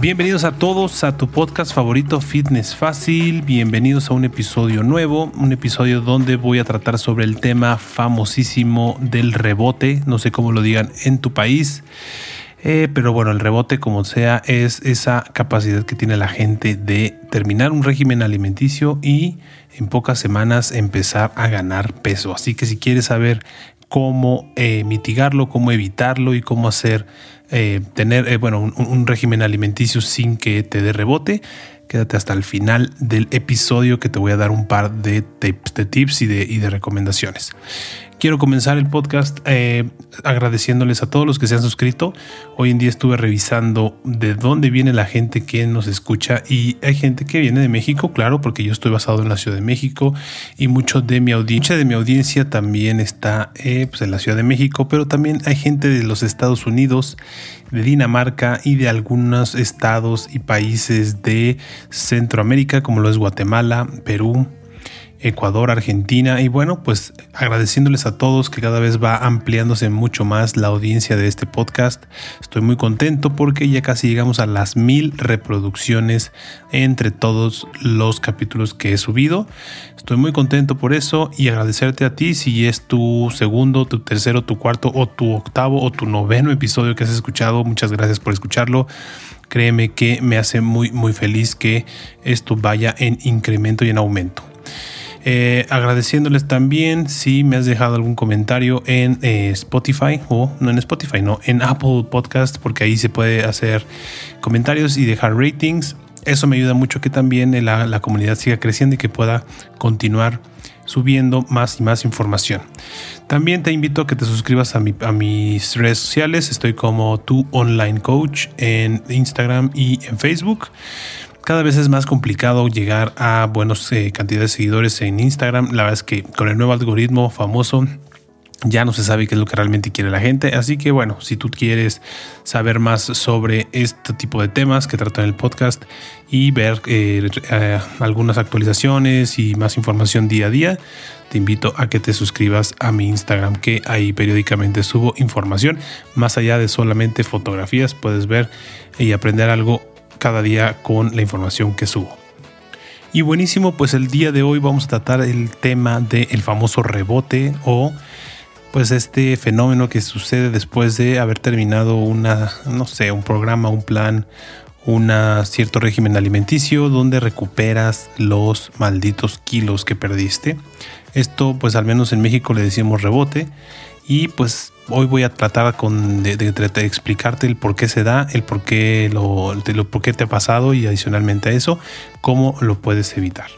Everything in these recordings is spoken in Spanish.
Bienvenidos a todos a tu podcast favorito Fitness Fácil. Bienvenidos a un episodio nuevo, un episodio donde voy a tratar sobre el tema famosísimo del rebote. No sé cómo lo digan en tu país. Eh, pero bueno, el rebote, como sea, es esa capacidad que tiene la gente de terminar un régimen alimenticio y en pocas semanas empezar a ganar peso. Así que si quieres saber cómo eh, mitigarlo, cómo evitarlo y cómo hacer eh, tener eh, bueno, un, régimen alimenticio sin que te dé rebote. Quédate hasta el final del episodio que te voy a dar un par de tips, de tips y, de, y de recomendaciones. Quiero comenzar el podcast eh, agradeciéndoles a todos los que se han suscrito. Hoy en día estuve revisando de dónde viene la gente que nos escucha y hay gente que viene de México, claro, porque yo estoy basado en la Ciudad de México y mucho de mi audiencia, de mi audiencia también está eh, pues, en la Ciudad de México, pero también hay gente de los Estados Unidos, de Dinamarca y de algunos estados y países de Centroamérica, como lo es Guatemala, Perú, Ecuador, Argentina y bueno, pues agradeciéndoles a todos que cada vez va ampliándose mucho más la audiencia de este podcast. Estoy muy contento porque ya casi llegamos a las mil reproducciones entre todos los capítulos que he subido. Estoy muy contento por eso y agradecerte a ti si es tu segundo, tu tercero, tu cuarto o tu octavo o tu noveno episodio que has escuchado. Muchas gracias por escucharlo créeme que me hace muy muy feliz que esto vaya en incremento y en aumento. Eh, agradeciéndoles también si me has dejado algún comentario en eh, Spotify o no en Spotify, no, en Apple Podcast, porque ahí se puede hacer comentarios y dejar ratings. Eso me ayuda mucho que también la, la comunidad siga creciendo y que pueda continuar subiendo más y más información. También te invito a que te suscribas a, mis redes sociales. Estoy como tu online coach en Instagram y en Facebook cada vez es más complicado llegar a buenas eh, cantidades de seguidores en Instagram. La verdad es que con el nuevo algoritmo famoso ya no se sabe qué es lo que realmente quiere la gente. Así que bueno, si tú quieres saber más sobre este tipo de temas que trato en el podcast y ver eh, eh, algunas actualizaciones y más información día a día, te invito a que te suscribas a mi Instagram, que ahí periódicamente subo información. Más allá de solamente fotografías, puedes ver y aprender algo cada día con la información que subo. Y buenísimo, pues el día de hoy vamos a tratar el tema del famoso rebote o pues este fenómeno que sucede después de haber terminado una, no sé, un programa, un plan, un cierto régimen alimenticio donde recuperas los malditos kilos que perdiste. Esto pues al menos en México le decimos rebote y pues hoy voy a tratar con, de, explicarte el por qué se da, el por qué, lo, por qué te ha pasado y adicionalmente a eso, cómo lo puedes evitar.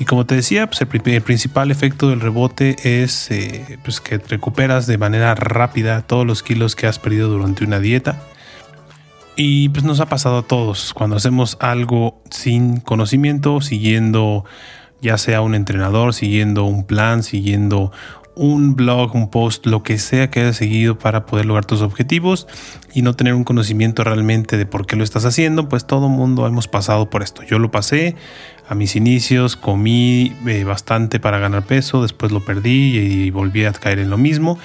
Y como te decía, pues el, principal efecto del rebote es eh, pues que recuperas de manera rápida todos los kilos que has perdido durante una dieta. Y pues nos ha pasado a todos cuando hacemos algo sin conocimiento, siguiendo ya sea un entrenador, siguiendo un plan, siguiendo un blog, un post, lo que sea que hayas seguido para poder lograr tus objetivos y no tener un conocimiento realmente de por qué lo estás haciendo, pues todo mundo hemos pasado por esto. Yo lo pasé a mis inicios, comí eh, bastante para ganar peso, después lo perdí y volví a caer en lo mismo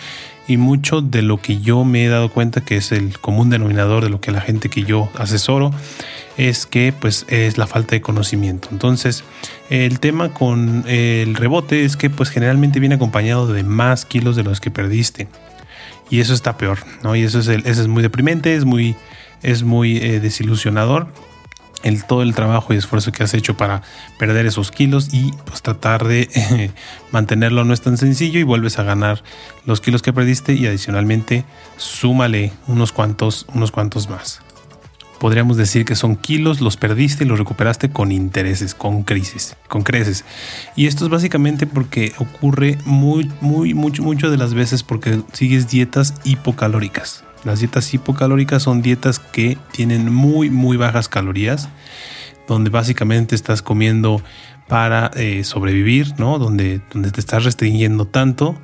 y mucho de lo que yo me he dado cuenta que es el común denominador de lo que la gente que yo asesoro es que pues es la falta de conocimiento. Entonces, el tema con el rebote es que pues generalmente viene acompañado de más kilos de los que perdiste. Y eso está peor, ¿no? Y eso es, el, es muy deprimente, es muy, es muy eh, desilusionador el, todo el trabajo y esfuerzo que has hecho para perder esos kilos y pues tratar de eh, mantenerlo no es tan sencillo y vuelves a ganar los kilos que perdiste y adicionalmente súmale unos cuantos, unos cuantos más. Podríamos decir que son kilos, los perdiste y los recuperaste con intereses, con crisis, con creces. Y esto es básicamente porque ocurre muy, muy, mucho, mucho de las veces porque sigues dietas hipocalóricas. Las dietas hipocalóricas son dietas que tienen muy, muy bajas calorías, donde básicamente estás comiendo para eh, sobrevivir, ¿no? Donde, donde te estás restringiendo tanto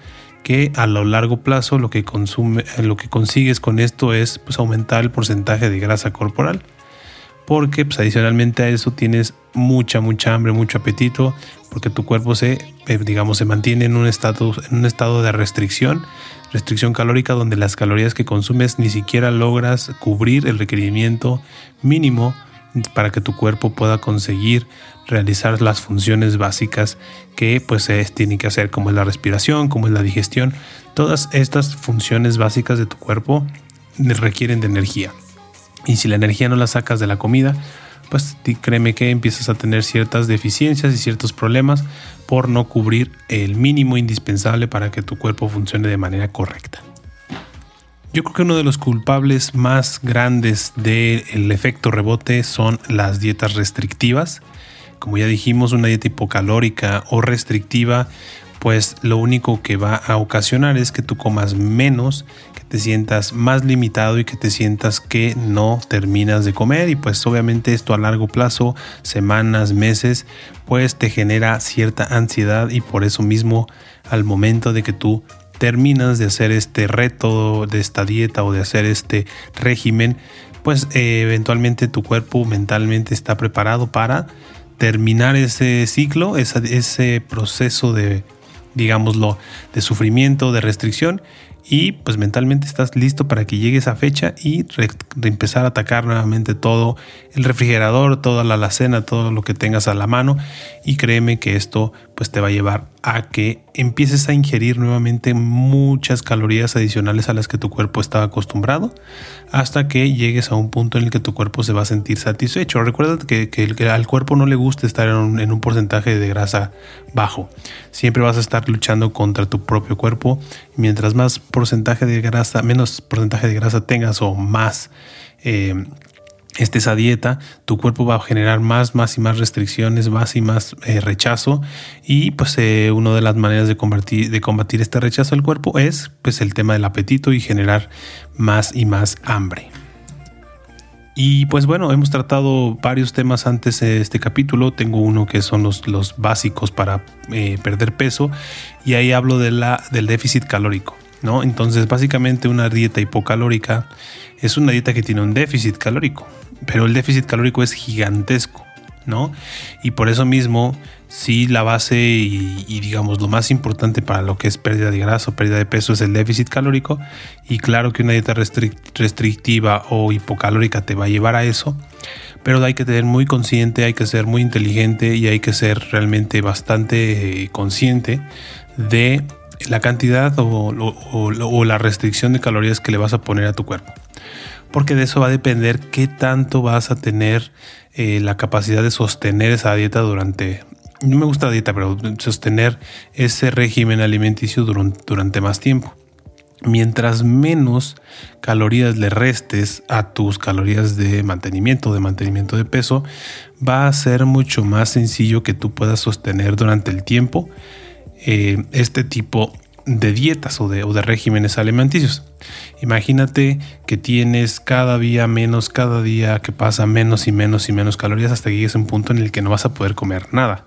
que a lo largo plazo lo que, consume, lo que consigues con esto es pues, aumentar el porcentaje de grasa corporal. Porque pues, adicionalmente a eso tienes mucha, mucha hambre, mucho apetito, porque tu cuerpo se, eh, digamos, se mantiene en un, en un estado de restricción restricción calórica donde las calorías que consumes ni siquiera logras cubrir el requerimiento mínimo para que tu cuerpo pueda conseguir realizar las funciones básicas que pues se tiene que hacer como es la respiración, como es la digestión. Todas estas funciones básicas de tu cuerpo requieren de energía. Y si la energía no la sacas de la comida, pues créeme que empiezas a tener ciertas deficiencias y ciertos problemas por no cubrir el mínimo indispensable para que tu cuerpo funcione de manera correcta. Yo creo que uno de los culpables más grandes del efecto rebote son las dietas restrictivas. Como ya dijimos, una dieta hipocalórica o restrictiva, pues lo único que va a ocasionar es que tú comas menos, que te sientas más limitado y que te sientas que no terminas de comer. Y pues obviamente esto a largo plazo, semanas, meses, pues te genera cierta ansiedad y por eso mismo al momento de que tú terminas de hacer este reto de esta dieta o de hacer este régimen, pues eh, eventualmente tu cuerpo mentalmente está preparado para terminar ese ciclo, ese proceso de, digámoslo, de sufrimiento, de restricción y pues mentalmente estás listo para que llegue esa fecha y empezar a atacar nuevamente todo el refrigerador, toda la alacena, todo lo que tengas a la mano y créeme que esto pues te va a llevar a que empieces a ingerir nuevamente muchas calorías adicionales a las que tu cuerpo estaba acostumbrado hasta que llegues a un punto en el que tu cuerpo se va a sentir satisfecho. Recuerda que, que, al cuerpo no le gusta estar en un, en un, porcentaje de grasa bajo. Siempre vas a estar luchando contra tu propio cuerpo. Mientras más porcentaje de grasa, menos porcentaje de grasa tengas o más eh, estés a dieta, tu cuerpo va a generar más, más y más restricciones, más y más eh, rechazo. Y pues eh, una de las maneras de combatir, de combatir este rechazo al cuerpo es pues el tema del apetito y generar más y más hambre. Y pues bueno, hemos tratado varios temas antes de este capítulo. Tengo uno que son los, los básicos para eh, perder peso y ahí hablo de la, del déficit calórico. ¿No? Entonces básicamente una dieta hipocalórica es una dieta que tiene un déficit calórico pero el déficit calórico es gigantesco, ¿no? Y por eso mismo, si la base y, digamos lo más importante para lo que es pérdida de grasa o pérdida de peso es el déficit calórico, y claro que una dieta restrictiva o hipocalórica te va a llevar a eso, pero hay que tener muy consciente, hay que ser muy inteligente y hay que ser realmente bastante eh, consciente de la cantidad o la restricción de calorías que le vas a poner a tu cuerpo porque de eso va a depender qué tanto vas a tener eh, la capacidad de sostener esa dieta durante, no me gusta la dieta, pero sostener ese régimen alimenticio durante, durante más tiempo. Mientras menos calorías le restes a tus calorías de mantenimiento, de mantenimiento de peso, va a ser mucho más sencillo que tú puedas sostener durante el tiempo eh, este tipo de dietas o de, o de regímenes alimenticios. Imagínate que tienes cada día menos, cada día que pasa menos y menos y menos calorías hasta que llegues a un punto en el que no vas a poder comer nada.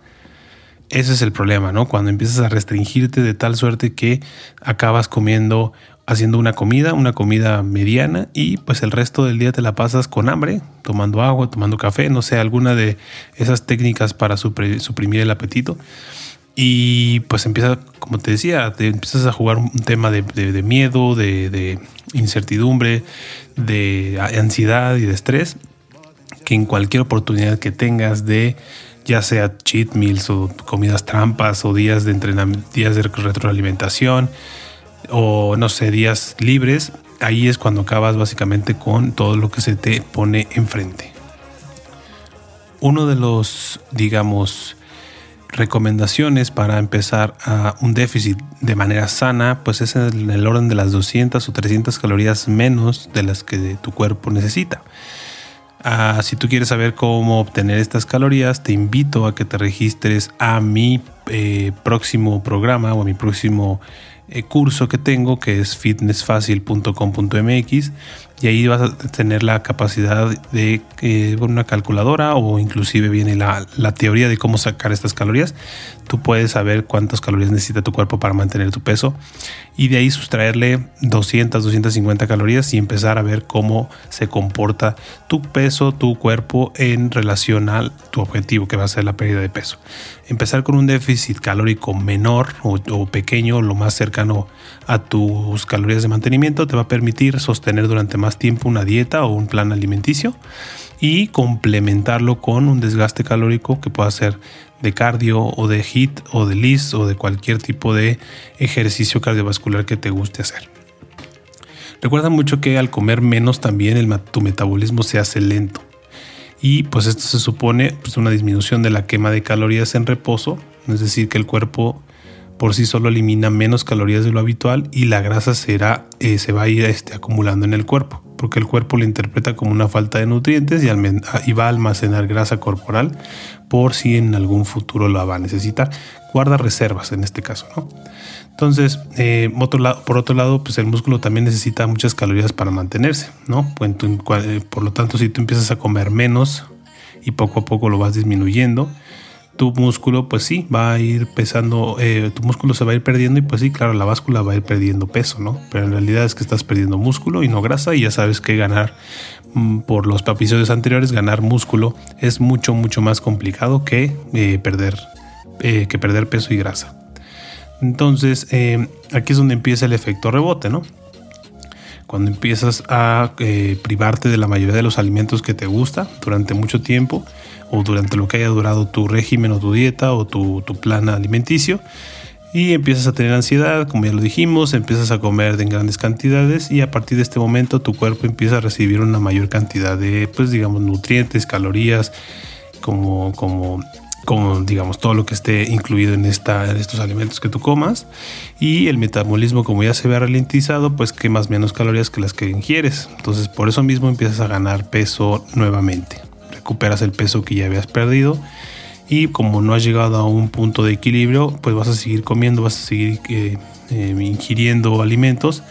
Ese es el problema, ¿no? Cuando empiezas a restringirte de tal suerte que acabas comiendo, haciendo una comida, una comida mediana y pues el resto del día te la pasas con hambre, tomando agua, tomando café, no sé, alguna de esas técnicas para suprimir el apetito. Y pues empieza, como te decía, te empiezas a jugar un tema de, miedo, de, incertidumbre, de ansiedad y de estrés, que en cualquier oportunidad que tengas de ya sea cheat meals o comidas trampas o días de entrenamiento, días de retroalimentación o no sé, días libres, ahí es cuando acabas básicamente con todo lo que se te pone enfrente. Uno de los, digamos, recomendaciones para empezar a un déficit de manera sana, pues es en el orden de las 200 o 300 calorías menos de las que tu cuerpo necesita. Ah, si tú quieres saber cómo obtener estas calorías, te invito a que te registres a mi eh, próximo programa o a mi próximo eh, curso que tengo, que es fitnessfacil.com.mx y ahí vas a tener la capacidad de eh, una calculadora o inclusive viene la, la, teoría de cómo sacar estas calorías. Tú puedes saber cuántas calorías necesita tu cuerpo para mantener tu peso y de ahí sustraerle 200, 250 calorías y empezar a ver cómo se comporta tu peso, tu cuerpo en relación a tu objetivo que va a ser la pérdida de peso. Empezar con un déficit calórico menor o, o pequeño, lo más cercano a tus calorías de mantenimiento te va a permitir sostener durante más tiempo una dieta o un plan alimenticio y complementarlo con un desgaste calórico que pueda ser de cardio o de HIT o de LIS o de cualquier tipo de ejercicio cardiovascular que te guste hacer. Recuerda mucho que al comer menos también tu metabolismo se hace lento. Y pues esto se supone pues, una disminución de la quema de calorías en reposo, es decir, que el cuerpo por sí solo elimina menos calorías de lo habitual y la grasa será, eh, se va a ir este, acumulando en el cuerpo, porque el cuerpo lo interpreta como una falta de nutrientes y, y, va a almacenar grasa corporal por si en algún futuro la va a necesitar. Guarda reservas en este caso, ¿no? Entonces, eh, por otro lado, pues el músculo también necesita muchas calorías para mantenerse, ¿no? Pues, eh, por lo tanto, si tú empiezas a comer menos y poco a poco lo vas disminuyendo, tu músculo, pues sí, va a ir pesando, eh, tu músculo se va a ir perdiendo y pues sí, claro, la báscula va a ir perdiendo peso, ¿no? Pero en realidad es que estás perdiendo músculo y no grasa y ya sabes que ganar mm, por los episodios anteriores, ganar músculo es mucho, mucho más complicado que perder, que perder peso y grasa. Entonces, eh, aquí es donde empieza el efecto rebote, ¿no? Cuando empiezas a eh, privarte de la mayoría de los alimentos que te gusta durante mucho tiempo o durante lo que haya durado tu régimen o tu dieta o tu, plan alimenticio y empiezas a tener ansiedad, como ya lo dijimos, empiezas a comer en grandes cantidades y a partir de este momento tu cuerpo empieza a recibir una mayor cantidad de, pues digamos, nutrientes, calorías, como, como como digamos todo lo que esté incluido en, esta, en estos alimentos que tú comas. Y el metabolismo como ya se ve ralentizado pues quemas menos calorías que las que ingieres. Entonces por eso mismo empiezas a ganar peso nuevamente. Recuperas el peso que ya habías perdido. Y como no has llegado a un punto de equilibrio pues vas a seguir comiendo vas a seguir eh, eh, ingiriendo alimentos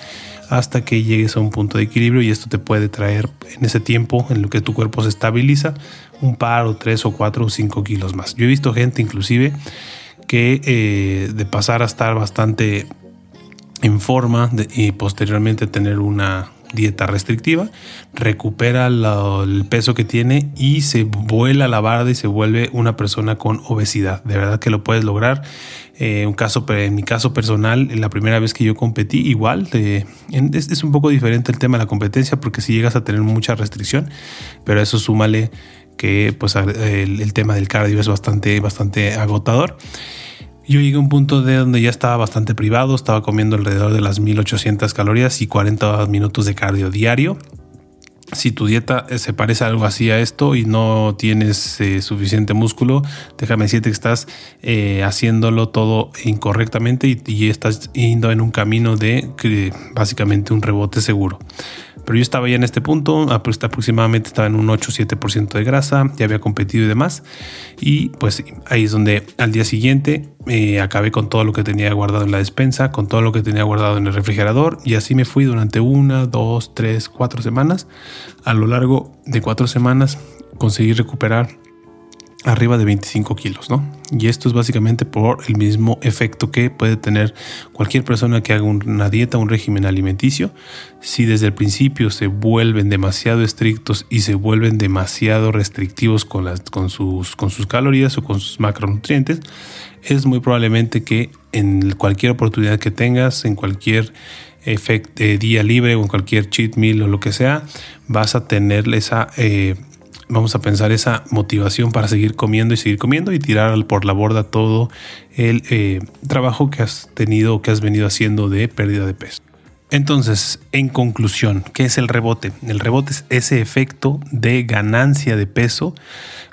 hasta que llegues a un punto de equilibrio y esto te puede traer en ese tiempo en lo que tu cuerpo se estabiliza un par o tres o cuatro o cinco kilos más. Yo he visto gente inclusive que eh, de pasar a estar bastante en forma y posteriormente tener una dieta restrictiva, recupera el peso que tiene y se vuela la barda y se vuelve una persona con obesidad. De verdad que lo puedes lograr. Eh, un caso, en mi caso personal, la primera vez que yo competí, igual, es, un poco diferente el tema de la competencia porque si llegas a tener mucha restricción, pero eso súmale que pues el, tema del cardio es bastante, bastante agotador. Yo llegué a un punto de donde ya estaba bastante privado, estaba comiendo alrededor de las 1800 calorías y 40 minutos de cardio diario. Si tu dieta eh, se parece algo así a esto y no tienes eh, suficiente músculo, déjame decirte que estás eh, haciéndolo todo incorrectamente y, y, estás yendo en un camino de básicamente un rebote seguro. Pero yo estaba ya en este punto, aproximadamente estaba en un 8-7% de grasa, ya había competido y demás. Y pues ahí es donde al día siguiente eh, acabé con todo lo que tenía guardado en la despensa, con todo lo que tenía guardado en el refrigerador. Y así me fui durante una, dos, tres, cuatro semanas. A lo largo de cuatro semanas conseguí recuperar arriba de 25 kilos, ¿no? Y esto es básicamente por el mismo efecto que puede tener cualquier persona que haga una dieta, un régimen alimenticio. Si desde el principio se vuelven demasiado estrictos y se vuelven demasiado restrictivos con, las, con, sus, con sus calorías o con sus macronutrientes, es muy probablemente que en cualquier oportunidad que tengas, en cualquier efecto, eh, día libre o en cualquier cheat meal o lo que sea, vas a tener esa... Eh, vamos a pensar esa motivación para seguir comiendo y seguir comiendo y tirar por la borda todo el eh, trabajo que has tenido, que has venido haciendo de pérdida de peso. Entonces, en conclusión, ¿qué es el rebote? El rebote es ese efecto de ganancia de peso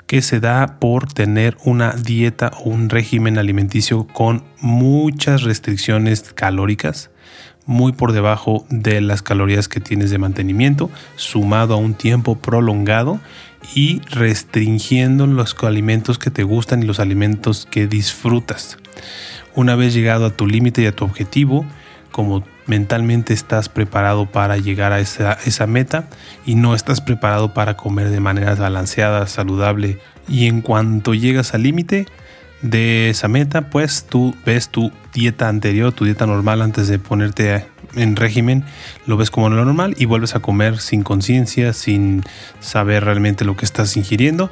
que se da por tener una dieta o un régimen alimenticio con muchas restricciones calóricas, muy por debajo de las calorías que tienes de mantenimiento, sumado a un tiempo prolongado y restringiendo los alimentos que te gustan y los alimentos que disfrutas. Una vez llegado a tu límite y a tu objetivo, como mentalmente estás preparado para llegar a esa, meta y no estás preparado para comer de manera balanceada, saludable y en cuanto llegas al límite de esa meta, pues tú ves tu dieta anterior, tu dieta normal antes de ponerte en régimen lo ves como lo normal y vuelves a comer sin conciencia, sin saber realmente lo que estás ingiriendo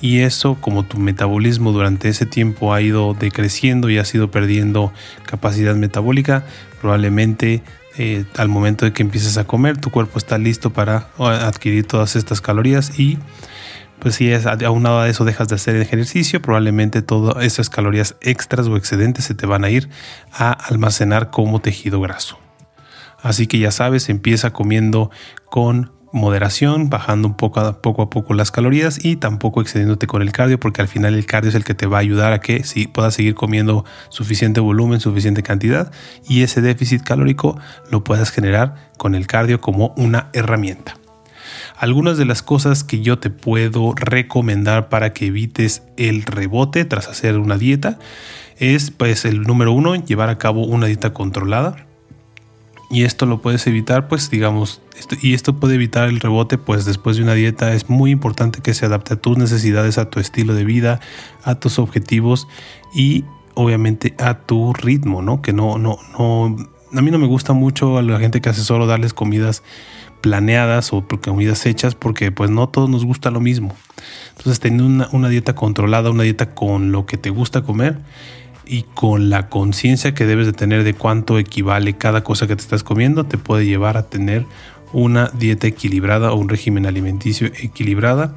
y eso como tu metabolismo durante ese tiempo ha ido decreciendo y has ido perdiendo capacidad metabólica, probablemente eh, al momento de que empieces a comer tu cuerpo está listo para adquirir todas estas calorías y pues si es aunado a eso dejas de hacer ejercicio, probablemente todas esas calorías extras o excedentes se te van a ir a almacenar como tejido graso. Así que ya sabes, empieza comiendo con moderación, bajando un poco a, poco a poco las calorías y tampoco excediéndote con el cardio, porque al final el cardio es el que te va a ayudar a que si puedas seguir comiendo suficiente volumen, suficiente cantidad y ese déficit calórico lo puedas generar con el cardio como una herramienta. Algunas de las cosas que yo te puedo recomendar para que evites el rebote tras hacer una dieta es pues el número uno, llevar a cabo una dieta controlada y esto lo puedes evitar, pues digamos, y esto puede evitar el rebote, pues después de una dieta es muy importante que se adapte a tus necesidades, a tu estilo de vida, a tus objetivos y obviamente a tu ritmo, ¿no? Que no, no, no, a mí no me gusta mucho a la gente que hace solo darles comidas planeadas o comidas hechas porque pues no todos nos gusta lo mismo. Entonces teniendo una, una dieta controlada, una dieta con lo que te gusta comer, y con la conciencia que debes de tener de cuánto equivale cada cosa que te estás comiendo, te puede llevar a tener una dieta equilibrada o un régimen alimenticio equilibrada.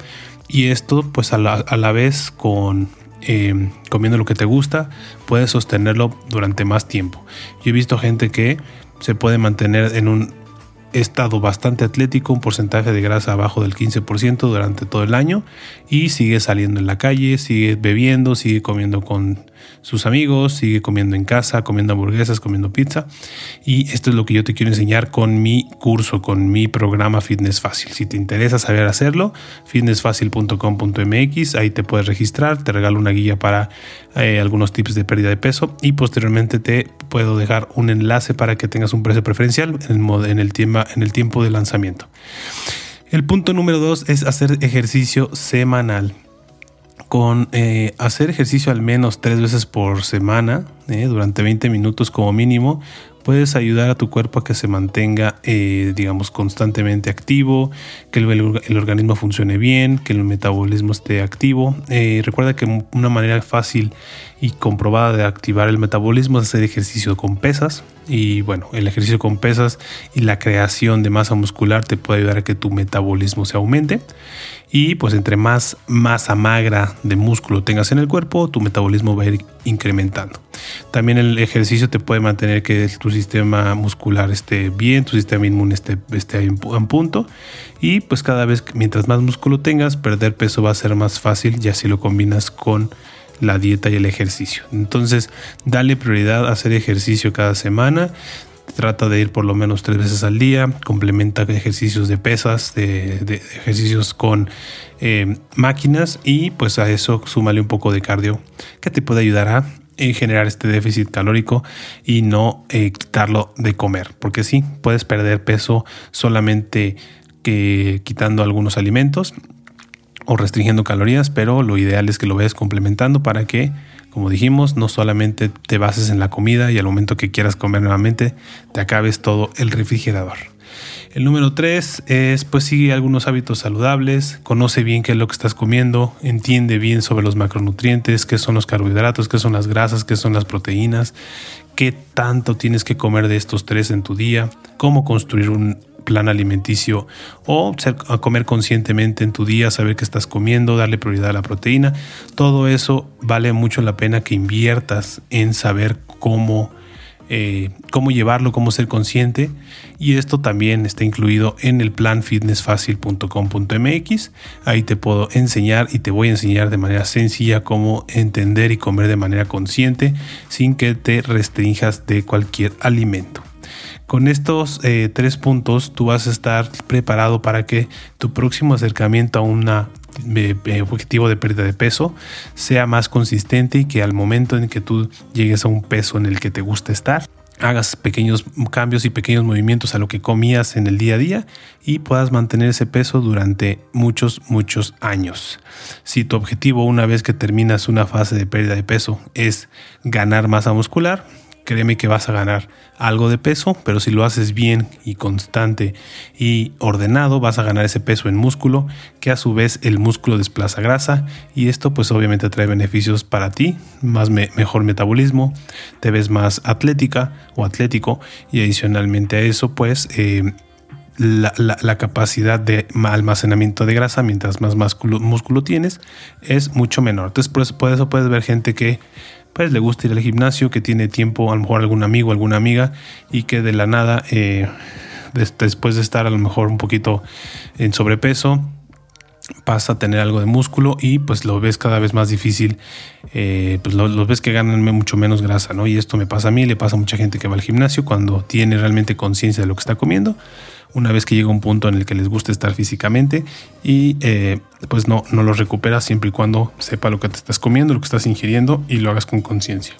Y esto pues a la, vez con em, comiendo lo que te gusta, puedes sostenerlo durante más tiempo. Yo he visto gente que se puede mantener en un estado bastante atlético, un porcentaje de grasa abajo del 15% durante todo el año y sigue saliendo en la calle, sigue bebiendo, sigue comiendo con sus amigos, sigue comiendo en casa, comiendo hamburguesas, comiendo pizza. Y esto es lo que yo te quiero enseñar con mi curso, con mi programa Fitness Fácil. Si te interesa saber hacerlo, fitnessfacil.com.mx, ahí te puedes registrar, te regalo una guía para eh, algunos tips de pérdida de peso y posteriormente te puedo dejar un enlace para que tengas un precio preferencial en el, en el, en el tiempo de lanzamiento. El punto número dos es hacer ejercicio semanal con eh, hacer ejercicio al menos tres veces por semana, eh, durante 20 minutos como mínimo, puedes ayudar a tu cuerpo a que se mantenga, eh, digamos, constantemente activo, que el, organismo funcione bien, que el metabolismo esté activo. recuerda que una manera fácil y comprobada de activar el metabolismo es hacer ejercicio con pesas. Y bueno, el ejercicio con pesas y la creación de masa muscular te puede ayudar a que tu metabolismo se aumente y pues entre más masa magra de músculo tengas en el cuerpo, tu metabolismo va a ir incrementando. También el ejercicio te puede mantener que tu sistema muscular esté bien, tu sistema inmune esté, esté en punto y pues cada vez mientras más músculo tengas, perder peso va a ser más fácil ya si lo combinas con la dieta y el ejercicio. Entonces, dale prioridad a hacer ejercicio cada semana. Trata de ir por lo menos tres veces al día. Complementa ejercicios de pesas, de, ejercicios con eh, máquinas y pues a eso súmale un poco de cardio que te puede ayudar a eh, generar este déficit calórico y no eh, quitarlo de comer. Porque sí, puedes perder peso solamente que quitando algunos alimentos o restringiendo calorías, pero lo ideal es que lo vayas complementando para que como dijimos, no solamente te bases en la comida y al momento que quieras comer nuevamente, te acabes todo el refrigerador. El número tres es pues sigue algunos hábitos saludables, conoce bien qué es lo que estás comiendo, entiende bien sobre los macronutrientes, qué son los carbohidratos, qué son las grasas, qué son las proteínas, qué tanto tienes que comer de estos tres en tu día, cómo construir un plan alimenticio o comer conscientemente en tu día, saber qué estás comiendo, darle prioridad a la proteína. Todo eso vale mucho la pena que inviertas en saber cómo, eh, cómo llevarlo, cómo ser consciente. Y esto también está incluido en el plan fitnessfacil.com.mx. Ahí te puedo enseñar y te voy a enseñar de manera sencilla cómo entender y comer de manera consciente sin que te restringas de cualquier alimento. Con estos eh, tres puntos tú vas a estar preparado para que tu próximo acercamiento a un eh, eh, objetivo de pérdida de peso sea más consistente y que al momento en que tú llegues a un peso en el que te gusta estar, hagas pequeños cambios y pequeños movimientos a lo que comías en el día a día y puedas mantener ese peso durante muchos, muchos años. Si tu objetivo una vez que terminas una fase de pérdida de peso es ganar masa muscular, créeme que vas a ganar algo de peso, pero si lo haces bien y constante y ordenado, vas a ganar ese peso en músculo, que a su vez el músculo desplaza grasa y esto pues obviamente trae beneficios para ti, más mejor metabolismo, te ves más atlética o atlético y adicionalmente a eso pues eh, la, capacidad de almacenamiento de grasa mientras más músculo, tienes es mucho menor. Entonces por eso, por eso puedes ver gente que pues le gusta ir al gimnasio, que tiene tiempo, a lo mejor algún amigo, alguna amiga, y que de la nada, eh, después de estar a lo mejor un poquito en sobrepeso, pasa a tener algo de músculo y pues lo ves cada vez más difícil, eh, pues lo, ves que ganan mucho menos grasa, ¿no? Y esto me pasa a mí, le pasa a mucha gente que va al gimnasio cuando tiene realmente conciencia de lo que está comiendo, una vez que llega un punto en el que les gusta estar físicamente y eh, pues no, no lo recuperas siempre y cuando sepa lo que te estás comiendo, lo que estás ingiriendo y lo hagas con conciencia.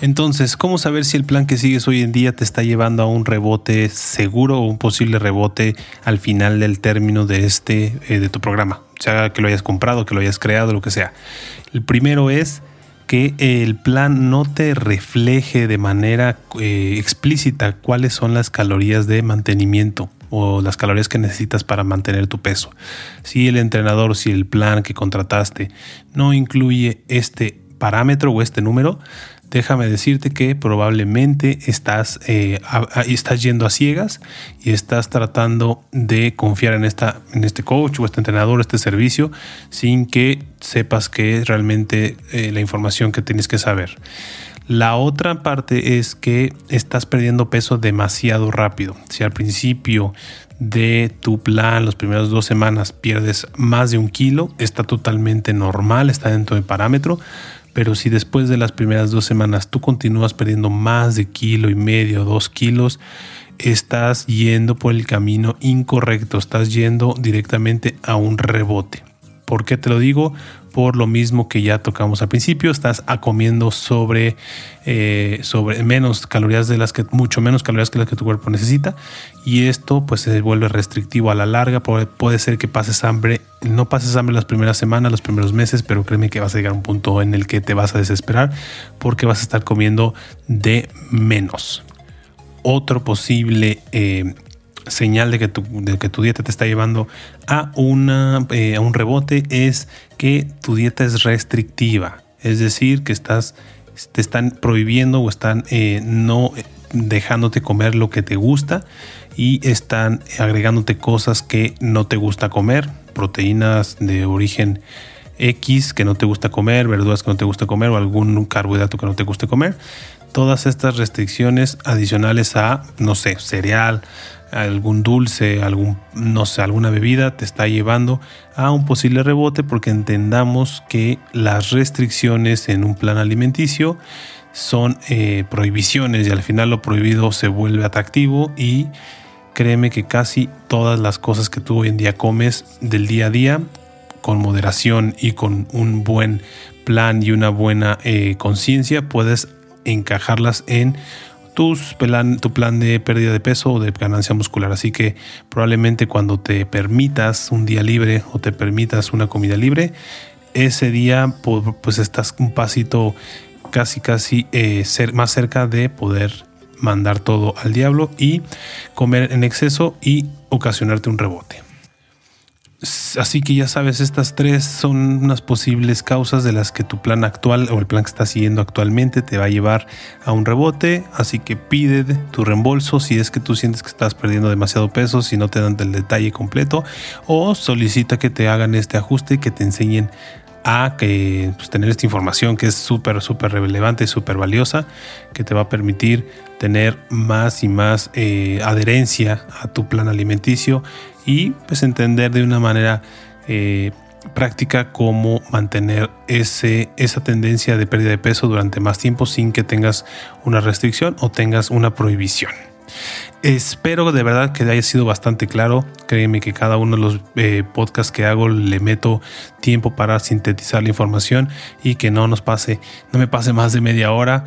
Entonces, ¿cómo saber si el plan que sigues hoy en día te está llevando a un rebote seguro o un posible rebote al final del término de este eh, de tu programa? Sea que lo hayas comprado, que lo hayas creado, lo que sea. El primero es que el plan no te refleje de manera eh, explícita cuáles son las calorías de mantenimiento o las calorías que necesitas para mantener tu peso. Si el entrenador, si el plan que contrataste no incluye este parámetro o este número, déjame decirte que probablemente estás, eh, estás yendo a ciegas y estás tratando de confiar en, esta, en este coach o este entrenador, este servicio, sin que sepas que es realmente eh, la información que tienes que saber. La otra parte es que estás perdiendo peso demasiado rápido. Si al principio de tu plan, las primeras dos semanas, pierdes más de un kilo, está totalmente normal, está dentro del parámetro. Pero si después de las primeras dos semanas tú continúas perdiendo más de kilo y medio, dos kilos, estás yendo por el camino incorrecto, estás yendo directamente a un rebote. ¿Por qué te lo digo? Por lo mismo que ya tocamos al principio, estás comiendo sobre, eh, sobre menos calorías de las que, mucho menos calorías que las que tu cuerpo necesita. Y esto pues se vuelve restrictivo a la larga. Puede, puede ser que pases hambre, no pases hambre las primeras semanas, los primeros meses, pero créeme que vas a llegar a un punto en el que te vas a desesperar porque vas a estar comiendo de menos. Otro posible eh, señal de que, tu, de que tu dieta te está llevando a, una, eh, a un rebote es que tu dieta es restrictiva. Es decir, que estás, te están prohibiendo o están eh, no dejándote comer lo que te gusta y están agregándote cosas que no te gusta comer, proteínas de origen X que no te gusta comer, verduras que no te gusta comer o algún carbohidrato que no te guste comer. Todas estas restricciones adicionales a, no sé, cereal, algún dulce, algún, no sé, alguna bebida te está llevando a un posible rebote porque entendamos que las restricciones en un plan alimenticio son eh, prohibiciones y al final lo prohibido se vuelve atractivo y créeme que casi todas las cosas que tú hoy en día comes del día a día con moderación y con un buen plan y una buena eh, conciencia puedes encajarlas en plan, tu plan de pérdida de peso o de ganancia muscular. Así que probablemente cuando te permitas un día libre o te permitas una comida libre, ese día pues estás un pasito casi casi eh, ser más cerca de poder mandar todo al diablo y comer en exceso y ocasionarte un rebote. Así que ya sabes, estas tres son unas posibles causas de las que tu plan actual o el plan que estás siguiendo actualmente te va a llevar a un rebote. Así que pide tu reembolso si es que tú sientes que estás perdiendo demasiado peso, si no te dan el detalle completo, o solicita que te hagan este ajuste y que te enseñen a que, pues, tener esta información que es súper, súper relevante súper valiosa, que te va a permitir tener más y más eh, adherencia a tu plan alimenticio y pues entender de una manera eh, práctica cómo mantener ese, esa tendencia de pérdida de peso durante más tiempo sin que tengas una restricción o tengas una prohibición. Espero de verdad que haya sido bastante claro. Créeme que cada uno de los eh, podcasts que hago le meto tiempo para sintetizar la información y que no nos pase, no me pase más de media hora.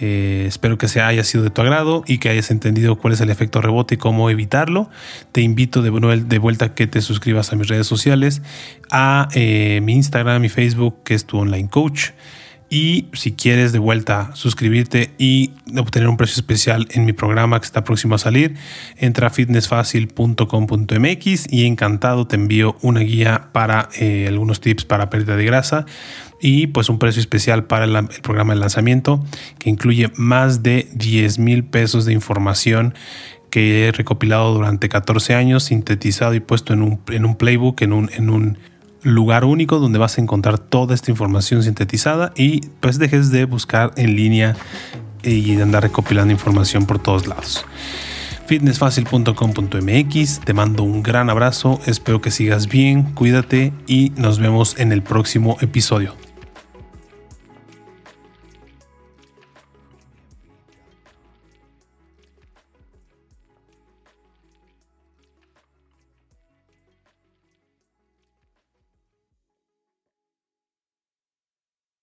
Eh, espero que se haya sido de tu agrado y que hayas entendido cuál es el efecto rebote y cómo evitarlo. Te invito de, vuelta a que te suscribas a mis redes sociales, a eh, mi Instagram y Facebook, que es tu online coach Y si quieres de vuelta suscribirte y obtener un precio especial en mi programa que está próximo a salir, entra a fitnessfacil.com.mx y encantado te envío una guía para eh, algunos tips para pérdida de grasa y pues un precio especial para el, programa de lanzamiento que incluye más de 10 mil pesos de información que he recopilado durante 14 años, sintetizado y puesto en un, en un playbook, en un, en un lugar único donde vas a encontrar toda esta información sintetizada y pues dejes de buscar en línea y de andar recopilando información por todos lados. fitnessfacil.com.mx, te mando un gran abrazo, espero que sigas bien, cuídate y nos vemos en el próximo episodio.